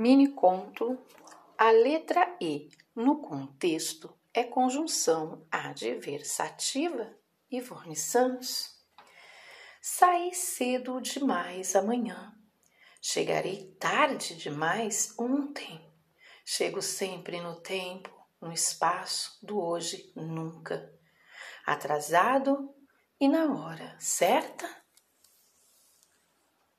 Mini conto. A letra E no contexto é conjunção adversativa e Santos. Saí cedo demais amanhã. Chegarei tarde demais ontem. Chego sempre no tempo, no espaço do hoje nunca. Atrasado e na hora certa